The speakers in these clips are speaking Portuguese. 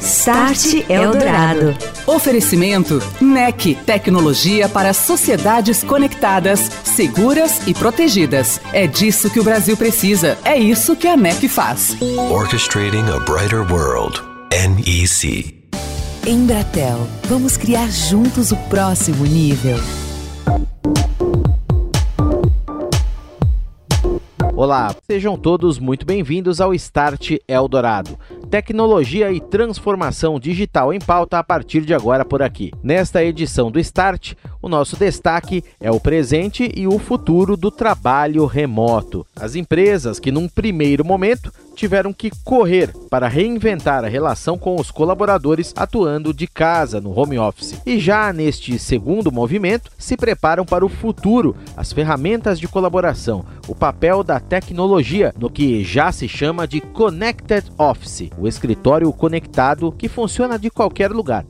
Start Eldorado. Oferecimento NEC, tecnologia para sociedades conectadas, seguras e protegidas. É disso que o Brasil precisa. É isso que a NEC faz. Orchestrating a brighter world. NEC. Embratel, vamos criar juntos o próximo nível. Olá, sejam todos muito bem-vindos ao Start Eldorado. Tecnologia e transformação digital em pauta a partir de agora por aqui. Nesta edição do Start, o nosso destaque é o presente e o futuro do trabalho remoto. As empresas que, num primeiro momento, tiveram que correr para reinventar a relação com os colaboradores atuando de casa no home office. E já neste segundo movimento, se preparam para o futuro, as ferramentas de colaboração, o papel da tecnologia no que já se chama de Connected Office, o escritório conectado que funciona de qualquer lugar.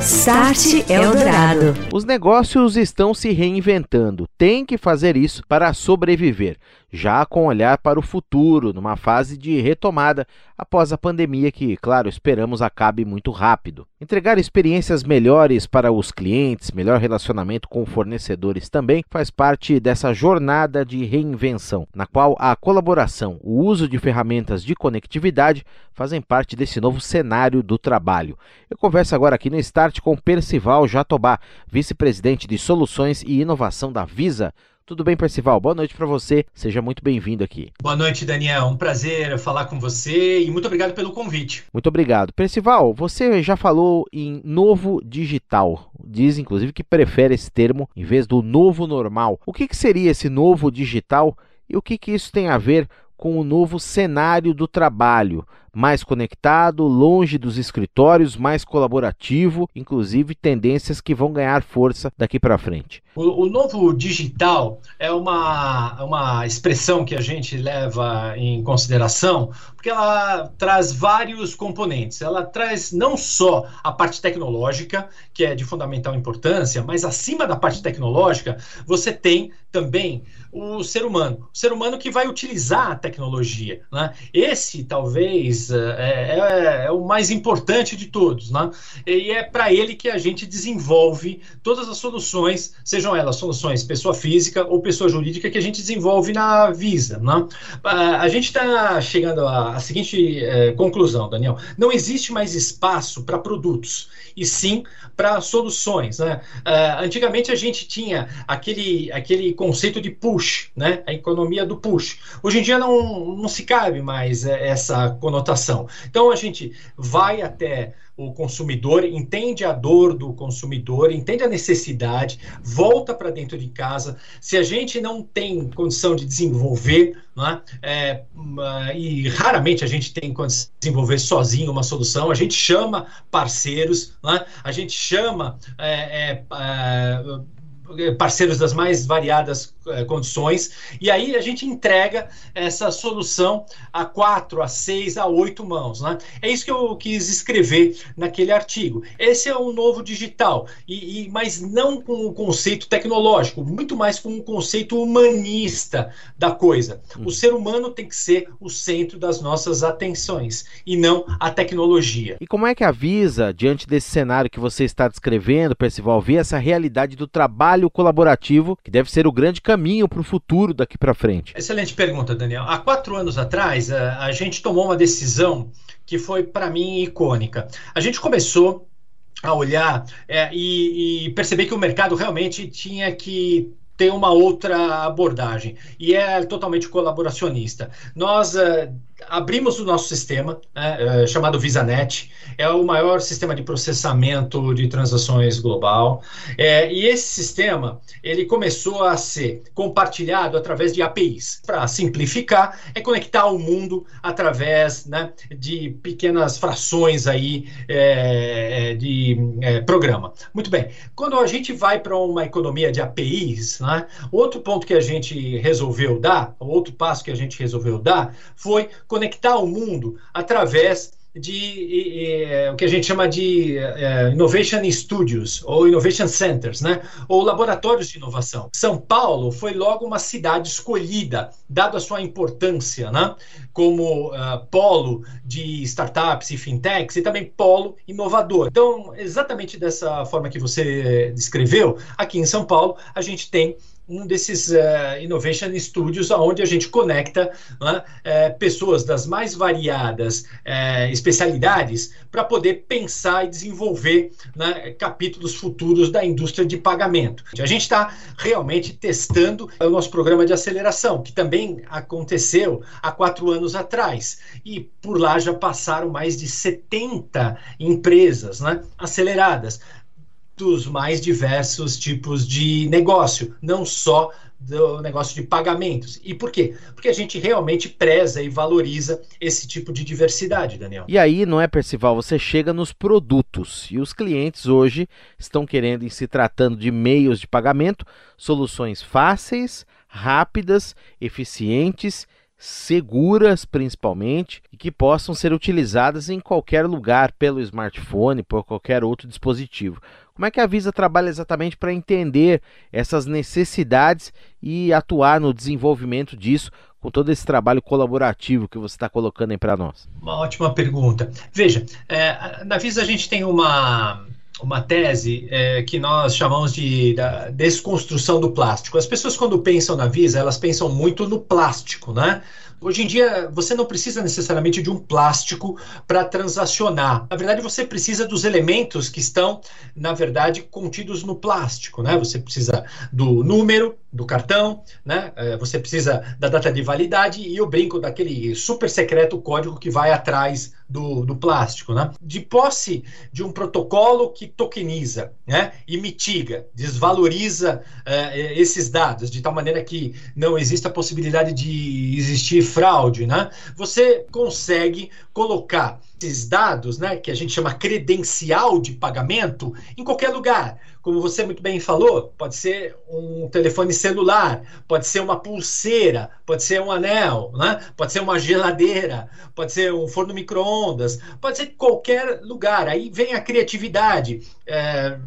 Start Eldorado. Os negócios estão se reinventando, tem que fazer isso para sobreviver já com olhar para o futuro, numa fase de retomada após a pandemia que, claro, esperamos acabe muito rápido. Entregar experiências melhores para os clientes, melhor relacionamento com fornecedores também faz parte dessa jornada de reinvenção, na qual a colaboração, o uso de ferramentas de conectividade fazem parte desse novo cenário do trabalho. Eu converso agora aqui no Start com Percival Jatobá, vice-presidente de Soluções e Inovação da Visa. Tudo bem, Percival? Boa noite para você. Seja muito bem-vindo aqui. Boa noite, Daniel. Um prazer falar com você e muito obrigado pelo convite. Muito obrigado. Percival, você já falou em novo digital. Diz, inclusive, que prefere esse termo em vez do novo normal. O que, que seria esse novo digital e o que, que isso tem a ver com o novo cenário do trabalho? mais conectado, longe dos escritórios, mais colaborativo, inclusive tendências que vão ganhar força daqui para frente. O, o, novo digital é uma, uma expressão que a gente leva em consideração porque ela traz vários componentes. Ela traz não só a parte tecnológica, que é de fundamental importância, mas acima da parte tecnológica, você tem também o ser humano. O ser humano que vai utilizar a tecnologia. Né? Esse, talvez, é, é, é, o mais importante de todos, né? E é para ele que a gente desenvolve todas as soluções, sejam elas soluções pessoa física ou pessoa jurídica, que a gente desenvolve na Visa, né? A gente está chegando à, seguinte é, conclusão, Daniel: não existe mais espaço para produtos, e sim para soluções, né? Uh, antigamente a gente tinha aquele, aquele conceito de push, né? A economia do push. Hoje em dia não, não se cabe mais essa conotação então a gente vai até o consumidor, entende a dor do consumidor, entende a necessidade, volta para dentro de casa. Se a gente não tem condição de desenvolver, é? É, e raramente a gente tem condição de desenvolver sozinho uma solução, a gente chama parceiros, é? a gente chama é, é, é parceiros das mais variadas eh, condições, e aí a gente entrega essa solução a quatro, a seis, a oito mãos. Né? É isso que eu quis escrever naquele artigo. Esse é o novo digital, e, e mas não com o conceito tecnológico, muito mais com o conceito humanista da coisa. O uhum. ser humano tem que ser o centro das nossas atenções, e não a tecnologia. E como é que a Visa, diante desse cenário que você está descrevendo, Percival, vê essa realidade do trabalho trabalho colaborativo, que deve ser o grande caminho para o futuro daqui para frente? Excelente pergunta, Daniel. Há quatro anos atrás, a, a gente tomou uma decisão que foi, para mim, icônica. A gente começou a olhar é, e, e perceber que o mercado realmente tinha que ter uma outra abordagem e é totalmente colaboracionista. Nós uh, abrimos o nosso sistema, né, é, chamado VisaNet, é o maior sistema de processamento de transações global, é, e esse sistema ele começou a ser compartilhado através de APIs. Para simplificar, é conectar o mundo através né, de pequenas frações aí é de é, programa. Muito bem. Quando a gente vai para uma economia de APIs, né, outro ponto que a gente resolveu dar, outro passo que a gente resolveu dar, foi conectar o mundo através de o que a gente chama de é, Innovation Studios ou Innovation Centers, né? ou laboratórios de inovação. São Paulo foi logo uma cidade escolhida, dado a sua importância, né? como uh, polo de startups e fintechs e também polo inovador. Então, exatamente dessa forma que você descreveu, aqui em São Paulo, a gente tem um desses uh, Innovation Studios, onde a gente conecta né, uh, pessoas das mais variadas uh, especialidades para poder pensar e desenvolver né, capítulos futuros da indústria de pagamento. A gente está realmente testando o nosso programa de aceleração, que também aconteceu há quatro anos atrás. E por lá já passaram mais de 70 empresas né, aceleradas dos mais diversos tipos de negócio, não só do negócio de pagamentos. E por quê? Porque a gente realmente preza e valoriza esse tipo de diversidade, Daniel. E aí, não é, Percival? Você chega nos produtos e os clientes hoje estão querendo, em se tratando de meios de pagamento, soluções fáceis, rápidas, eficientes seguras principalmente e que possam ser utilizadas em qualquer lugar pelo smartphone, por qualquer outro dispositivo. Como é que a Visa trabalha exatamente para entender essas necessidades e atuar no desenvolvimento disso com todo esse trabalho colaborativo que você está colocando aí para nós? Uma ótima pergunta. Veja, é, na Visa a gente tem uma uma tese é, que nós chamamos de desconstrução do plástico. As pessoas, quando pensam na Visa, elas pensam muito no plástico, né? Hoje em dia, você não precisa necessariamente de um plástico para transacionar. Na verdade, você precisa dos elementos que estão, na verdade, contidos no plástico. Né? Você precisa do número do cartão, né? É, você precisa da data de validade e o brinco daquele super secreto código que vai atrás do, do plástico. Né? De posse de um protocolo que tokeniza né? e mitiga, desvaloriza uh, esses dados, de tal maneira que não exista a possibilidade de existir fraude, né? Você consegue colocar esses dados, né, que a gente chama credencial de pagamento, em qualquer lugar. Como você muito bem falou, pode ser um telefone celular, pode ser uma pulseira, pode ser um anel, né? pode ser uma geladeira, pode ser um forno micro-ondas, pode ser qualquer lugar. Aí vem a criatividade. É,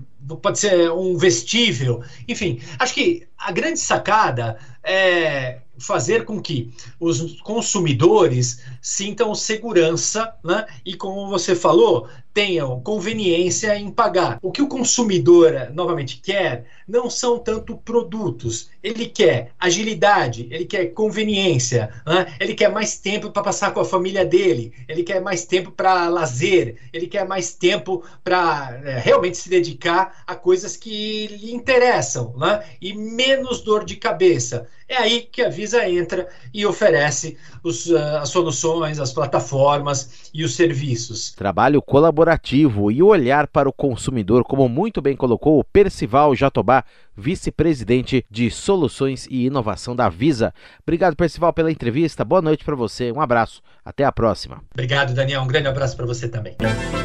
pode ser um vestível, enfim. Acho que a grande sacada é fazer com que os consumidores sintam segurança né? e, como você falou, tenham conveniência em pagar. O que o consumidor, novamente, quer não são tanto produtos. Ele quer agilidade, ele quer conveniência, né? ele quer mais tempo para passar com a família dele, ele quer mais tempo para lazer, ele quer mais tempo para é, realmente se dedicar a coisas que lhe interessam né? e menos dor de cabeça. É aí que a Visa entra e oferece os, uh, as soluções, as plataformas e os serviços. Trabalho colaborativo e olhar para o consumidor, como muito bem colocou o Percival Jatobá, vice-presidente de Soluções e Inovação da Visa. Obrigado, Percival, pela entrevista. Boa noite para você. Um abraço. Até a próxima. Obrigado, Daniel. Um grande abraço para você também.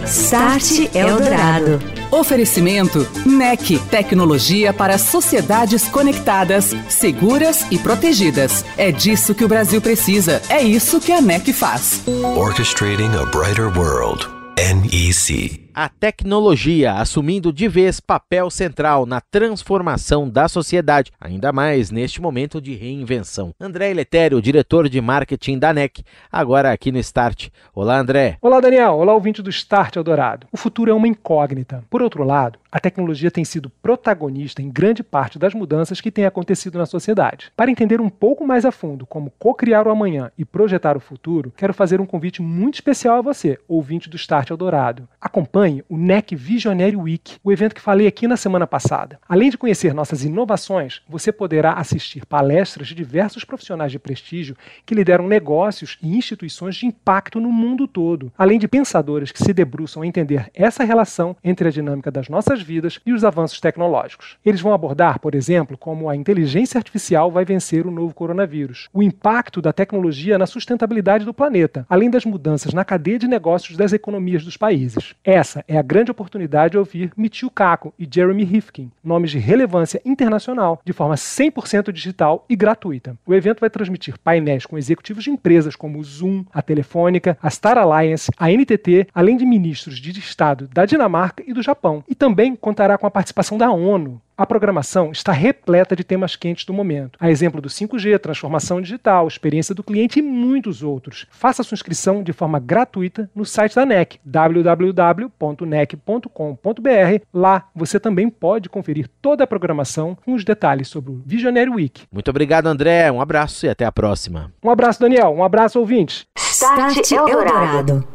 Start Eldorado. Oferecimento NEC, tecnologia para sociedades conectadas, seguras e protegidas. É disso que o Brasil precisa. É isso que a NEC faz. Orchestrating a brighter world. NEC a tecnologia assumindo de vez papel central na transformação da sociedade, ainda mais neste momento de reinvenção. André Letério, diretor de marketing da NEC, agora aqui no Start. Olá, André. Olá, Daniel. Olá, ouvinte do Start Eldorado. O futuro é uma incógnita. Por outro lado, a tecnologia tem sido protagonista em grande parte das mudanças que têm acontecido na sociedade. Para entender um pouco mais a fundo como co-criar o amanhã e projetar o futuro, quero fazer um convite muito especial a você, ouvinte do Start Eldorado. Acompanhe acompanhe o NEC Visionary Week, o evento que falei aqui na semana passada. Além de conhecer nossas inovações, você poderá assistir palestras de diversos profissionais de prestígio que lideram negócios e instituições de impacto no mundo todo, além de pensadores que se debruçam a entender essa relação entre a dinâmica das nossas vidas e os avanços tecnológicos. Eles vão abordar, por exemplo, como a inteligência artificial vai vencer o novo coronavírus, o impacto da tecnologia na sustentabilidade do planeta, além das mudanças na cadeia de negócios das economias dos países. Essa essa é a grande oportunidade de ouvir Michio Kaku e Jeremy Rifkin, nomes de relevância internacional, de forma 100% digital e gratuita. O evento vai transmitir painéis com executivos de empresas como o Zoom, a Telefônica, a Star Alliance, a NTT, além de ministros de Estado da Dinamarca e do Japão. E também contará com a participação da ONU, a programação está repleta de temas quentes do momento, a exemplo do 5G, transformação digital, experiência do cliente e muitos outros. Faça sua inscrição de forma gratuita no site da NEC, www.nec.com.br. Lá você também pode conferir toda a programação com os detalhes sobre o Visionary Week. Muito obrigado, André. Um abraço e até a próxima. Um abraço, Daniel. Um abraço, ouvintes. Start Eldorado.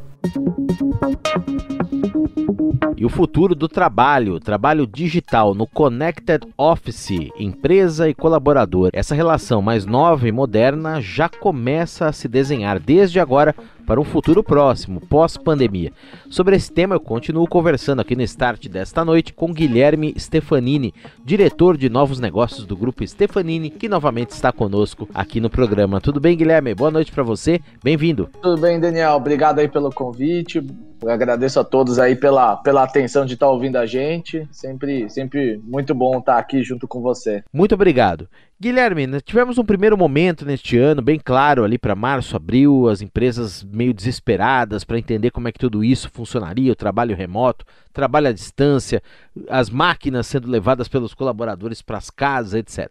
E o futuro do trabalho, trabalho digital no Connected Office, empresa e colaborador. Essa relação mais nova e moderna já começa a se desenhar desde agora para um futuro próximo, pós-pandemia. Sobre esse tema, eu continuo conversando aqui no Start desta noite com Guilherme Stefanini, diretor de novos negócios do grupo Stefanini, que novamente está conosco aqui no programa. Tudo bem, Guilherme? Boa noite para você. Bem-vindo. Tudo bem, Daniel. Obrigado aí pelo convite. Eu agradeço a todos aí pela, pela atenção de estar ouvindo a gente. Sempre, sempre muito bom estar aqui junto com você. Muito obrigado. Guilherme, nós tivemos um primeiro momento neste ano, bem claro, ali para março, abril, as empresas meio desesperadas para entender como é que tudo isso funcionaria, o trabalho remoto, trabalho à distância, as máquinas sendo levadas pelos colaboradores para as casas, etc.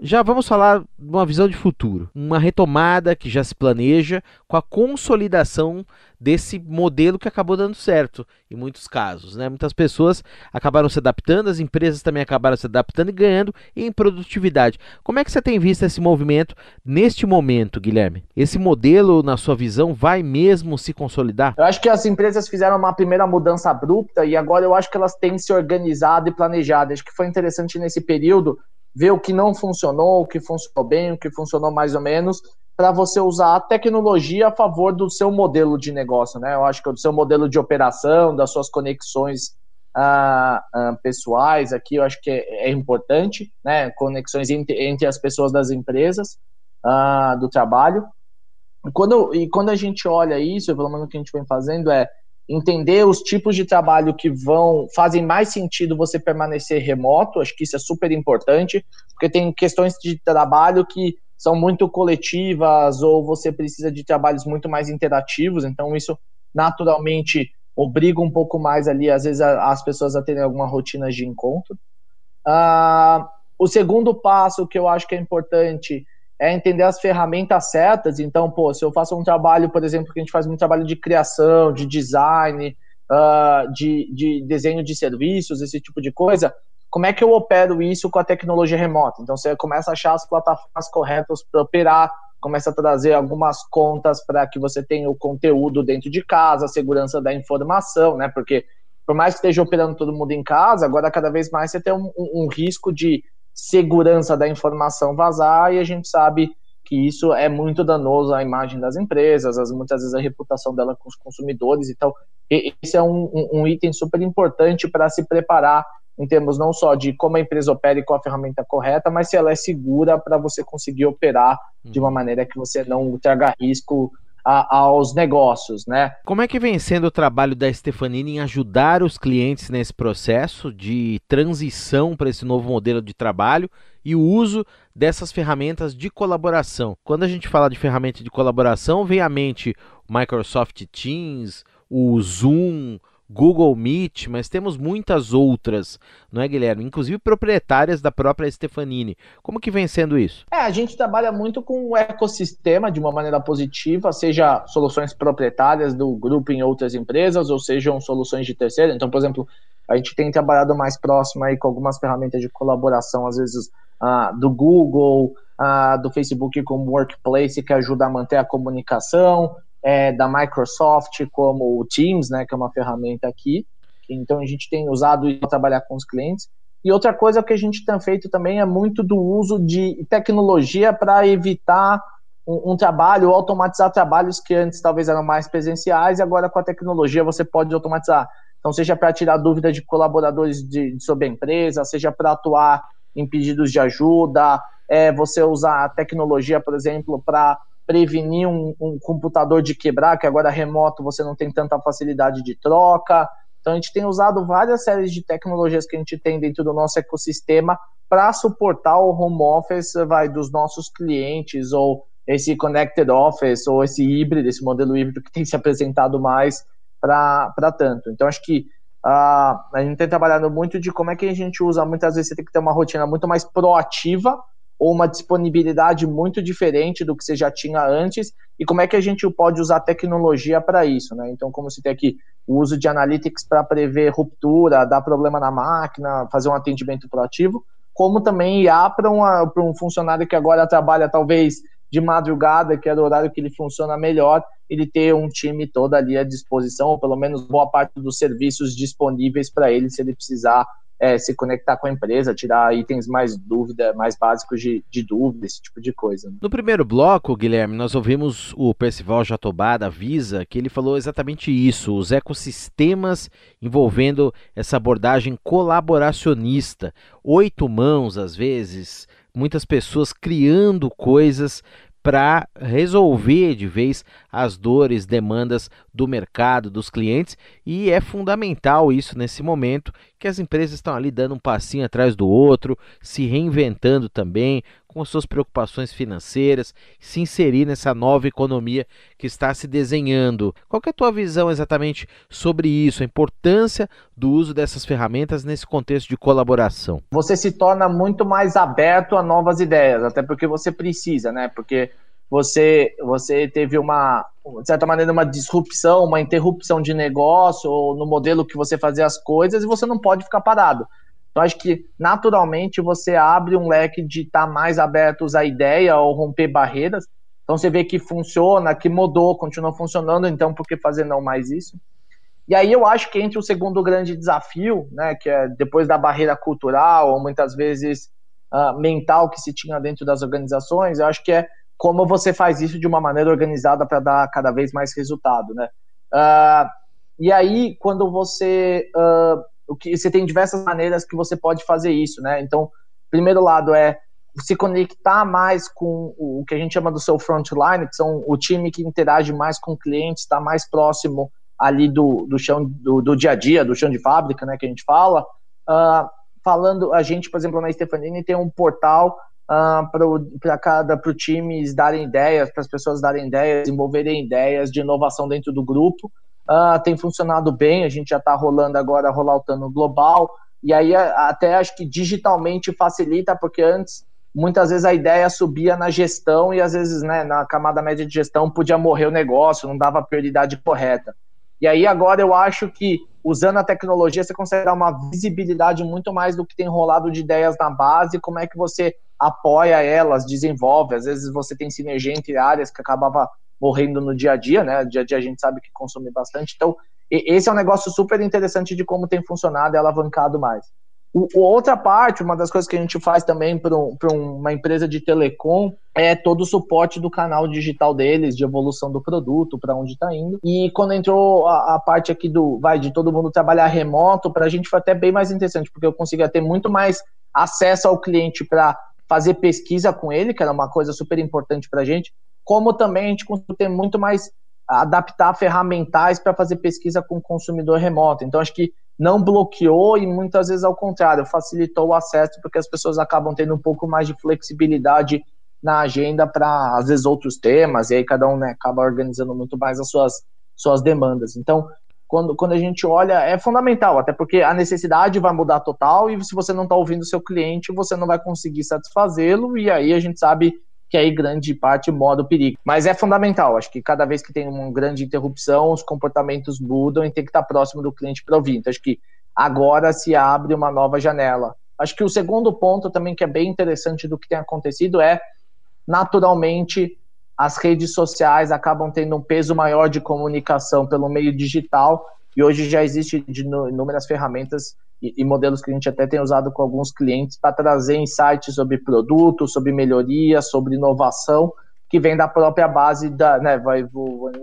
Já vamos falar de uma visão de futuro, uma retomada que já se planeja com a consolidação desse modelo que acabou dando certo em muitos casos. Né? Muitas pessoas acabaram se adaptando, as empresas também acabaram se adaptando e ganhando em produtividade. Como é que você tem visto esse movimento neste momento, Guilherme? Esse modelo, na sua visão, vai mesmo se consolidar? Eu acho que as empresas fizeram uma primeira mudança abrupta e agora eu acho que elas têm se organizado e planejado. Acho que foi interessante nesse período ver o que não funcionou, o que funcionou bem, o que funcionou mais ou menos, para você usar a tecnologia a favor do seu modelo de negócio, né? Eu acho que é do seu modelo de operação, das suas conexões ah, ah, pessoais aqui, eu acho que é, é importante, né? Conexões entre, entre, as pessoas das empresas, ah, do trabalho. Quando, e quando a gente olha isso, pelo menos o que a gente vem fazendo é entender os tipos de trabalho que vão fazem mais sentido você permanecer remoto, acho que isso é super importante, porque tem questões de trabalho que são muito coletivas ou você precisa de trabalhos muito mais interativos, então isso naturalmente obriga um pouco mais ali, às vezes, as pessoas a terem alguma rotina de encontro. Uh, o segundo passo que eu acho que é importante é entender as ferramentas certas. Então, pô, se eu faço um trabalho, por exemplo, que a gente faz um trabalho de criação, de design, uh, de, de desenho de serviços, esse tipo de coisa, como é que eu opero isso com a tecnologia remota? Então, você começa a achar as plataformas corretas para operar, começa a trazer algumas contas para que você tenha o conteúdo dentro de casa, a segurança da informação, né? Porque por mais que esteja operando todo mundo em casa, agora cada vez mais você tem um, um, um risco de segurança da informação vazar e a gente sabe que isso é muito danoso à imagem das empresas, as, muitas vezes a reputação dela com os consumidores. Então, esse é um, um, um item super importante para se preparar em termos não só de como a empresa opera e qual a ferramenta correta, mas se ela é segura para você conseguir operar de uma uhum. maneira que você não traga risco a, aos negócios, né? Como é que vem sendo o trabalho da Stefanini em ajudar os clientes nesse processo de transição para esse novo modelo de trabalho e o uso dessas ferramentas de colaboração? Quando a gente fala de ferramenta de colaboração, vem à mente Microsoft Teams, o Zoom, Google Meet, mas temos muitas outras, não é, Guilherme? Inclusive proprietárias da própria Stefanini. Como que vem sendo isso? É, a gente trabalha muito com o ecossistema de uma maneira positiva, seja soluções proprietárias do grupo em outras empresas, ou sejam soluções de terceiro. Então, por exemplo, a gente tem trabalhado mais próximo aí com algumas ferramentas de colaboração, às vezes uh, do Google, uh, do Facebook como Workplace, que ajuda a manter a comunicação é, da Microsoft, como o Teams, né, que é uma ferramenta aqui. Então a gente tem usado para trabalhar com os clientes. E outra coisa que a gente tem feito também é muito do uso de tecnologia para evitar um, um, trabalho automatizar trabalhos que antes talvez eram mais presenciais e agora com a tecnologia você pode automatizar. Então, seja para tirar dúvida de colaboradores de, de sobre a empresa, seja para atuar em pedidos de ajuda, é, você usar a tecnologia, por exemplo, para prevenir um, um, computador de quebrar, que agora remoto você não tem tanta facilidade de troca. Então a gente tem usado várias séries de tecnologias que a gente tem dentro do nosso ecossistema para suportar o home office vai, dos nossos clientes ou esse connected office ou esse híbrido, esse modelo híbrido que tem se apresentado mais para tanto. Então acho que uh, a gente tem trabalhado muito de como é que a gente usa, muitas vezes você tem que ter uma rotina muito mais proativa ou uma disponibilidade muito diferente do que você já tinha antes e como é que a gente pode usar tecnologia para isso, né? Então, como você tem aqui o uso de analytics para prever ruptura, dar problema na máquina, fazer um atendimento proativo, como também IA para um funcionário que agora trabalha talvez de madrugada, que é o horário que ele funciona melhor, ele ter um time todo ali à disposição, ou pelo menos boa parte dos serviços disponíveis para ele se ele precisar é, se conectar com a empresa, tirar itens mais dúvida, mais básicos de, de dúvida, esse tipo de coisa. No primeiro bloco, Guilherme, nós ouvimos o Percival Jatobá da Visa, que ele falou exatamente isso, os ecossistemas envolvendo essa abordagem colaboracionista, oito mãos às vezes, muitas pessoas criando coisas para resolver de vez as dores, demandas do mercado, dos clientes, e é fundamental isso nesse momento que as empresas estão ali dando um passinho atrás do outro, se reinventando também, com suas preocupações financeiras, se inserir nessa nova economia que está se desenhando. Qual é a tua visão exatamente sobre isso, a importância do uso dessas ferramentas nesse contexto de colaboração? Você se torna muito mais aberto a novas ideias, até porque você precisa, né? Porque você você teve uma de certa maneira uma disrupção, uma interrupção de negócio ou no modelo que você fazia as coisas e você não pode ficar parado. Então, acho que naturalmente você abre um leque de estar tá mais abertos à ideia ou romper barreiras. Então, você vê que funciona, que mudou, continua funcionando, então por que fazer não mais isso? E aí eu acho que entre o segundo grande desafio, né, que é depois da barreira cultural ou muitas vezes uh, mental que se tinha dentro das organizações, eu acho que é como você faz isso de uma maneira organizada para dar cada vez mais resultado, né? Uh, e aí, quando você uh, o que você tem diversas maneiras que você pode fazer isso, né? Então, primeiro lado é se conectar mais com o que a gente chama do seu frontline, que são o time que interage mais com clientes, está mais próximo ali do, do chão do, do, dia a dia, do chão de fábrica, né, que a gente fala. Uh, falando, a gente, por exemplo, na Stefanini tem um portal uh, para cada para times darem ideias, para as pessoas darem ideias, desenvolverem ideias de inovação dentro do grupo. Uh, tem funcionado bem, a gente já está rolando agora, rolando global, e aí até acho que digitalmente facilita, porque antes muitas vezes a ideia subia na gestão e às vezes né, na camada média de gestão podia morrer o negócio, não dava a prioridade correta. E aí agora eu acho que usando a tecnologia você consegue dar uma visibilidade muito mais do que tem rolado de ideias na base, como é que você apoia elas, desenvolve, às vezes você tem sinergia entre áreas que acabava morrendo no dia a dia, né? Dia a dia a gente sabe que consome bastante. Então, esse é um negócio super interessante de como tem funcionado e alavancado mais. O, outra parte, uma das coisas que a gente faz também para um, uma empresa de telecom é todo o suporte do canal digital deles, de evolução do produto, para onde está indo. E quando entrou a, a, parte aqui do vai de todo mundo trabalhar remoto, para a gente foi até bem mais interessante, porque eu conseguia ter muito mais acesso ao cliente para fazer pesquisa com ele, que era uma coisa super importante para a gente, como também a gente conseguiu ter muito mais adaptar ferramentais para fazer pesquisa com o consumidor remoto. Então, acho que não bloqueou e muitas vezes ao contrário, facilitou o acesso, porque as pessoas acabam tendo um pouco mais de flexibilidade na agenda para, às vezes, outros temas, e aí cada um né, acaba organizando muito mais as suas, suas demandas. Então, quando, quando a gente olha, é fundamental, até porque a necessidade vai mudar total, e se você não está ouvindo o seu cliente, você não vai conseguir satisfazê-lo, e aí a gente sabe que aí grande parte mora o perigo. Mas é fundamental, acho que cada vez que tem uma grande interrupção, os comportamentos mudam e tem que estar próximo do cliente para ouvir. Então, acho que agora se abre uma nova janela. Acho que o segundo ponto também que é bem interessante do que tem acontecido é, naturalmente, as redes sociais acabam tendo um peso maior de comunicação pelo meio digital e hoje já existe inúmeras ferramentas e, e, modelos que a gente até tem usado com alguns clientes para trazer insights sobre produtos, sobre melhoria, sobre inovação, que vem da própria base da, né, vai,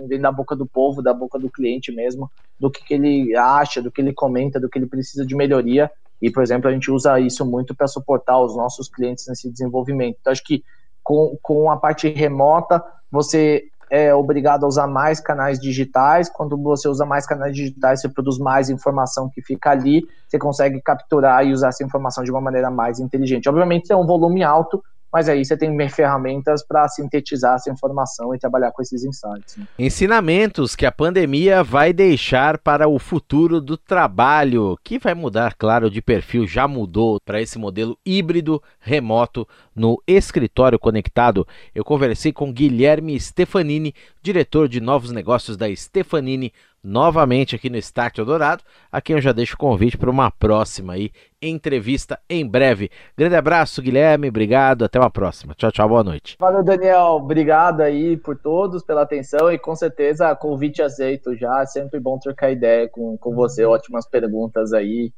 vem da boca do povo, da boca do cliente mesmo, do que, que ele acha, do que ele comenta, do que ele precisa de melhoria. E, por exemplo, a gente usa isso muito para suportar os nossos clientes nesse desenvolvimento. Então, acho que com, com a parte remota, você é obrigado a usar mais canais digitais. Quando você usa mais canais digitais, você produz mais informação que fica ali, você consegue capturar e usar essa informação de uma maneira mais inteligente. Obviamente, é um volume alto, mas aí você tem ferramentas para sintetizar essa informação e trabalhar com esses insights. Né? Ensinamentos que a pandemia vai deixar para o futuro do trabalho, que vai mudar, claro, de perfil, já mudou para esse modelo híbrido remoto no escritório conectado. Eu conversei com Guilherme Stefanini, diretor de novos negócios da Stefanini novamente aqui no Start Eldorado, a quem eu já deixo o convite para uma próxima aí, entrevista em breve. Grande abraço, Guilherme, obrigado, até uma próxima. Tchau, tchau, boa noite. Valeu, Daniel, obrigado aí por todos, pela atenção e com certeza convite aceito já, é sempre bom trocar ideia com, com você, ótimas perguntas aí,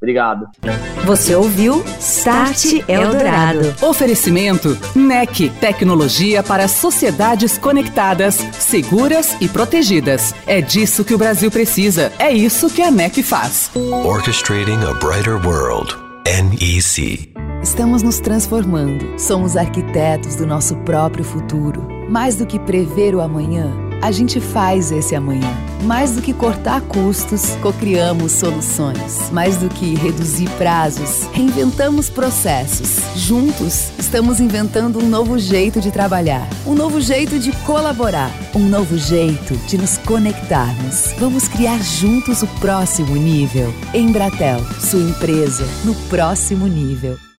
Obrigado. Você ouviu Start Eldorado. Oferecimento NEC, tecnologia para sociedades conectadas, seguras e protegidas. É disso que o Brasil precisa. É isso que a NEC faz. Orchestrating a brighter world. NEC. Estamos nos transformando. Somos arquitetos do nosso próprio futuro. Mais do que prever o amanhã a gente faz esse amanhã. Mais do que cortar custos, cocriamos soluções. Mais do que reduzir prazos, reinventamos processos. Juntos, estamos inventando um novo jeito de trabalhar, um novo jeito de colaborar, um novo jeito de nos conectarmos. Vamos criar juntos o próximo nível. Embratel, sua empresa no próximo nível.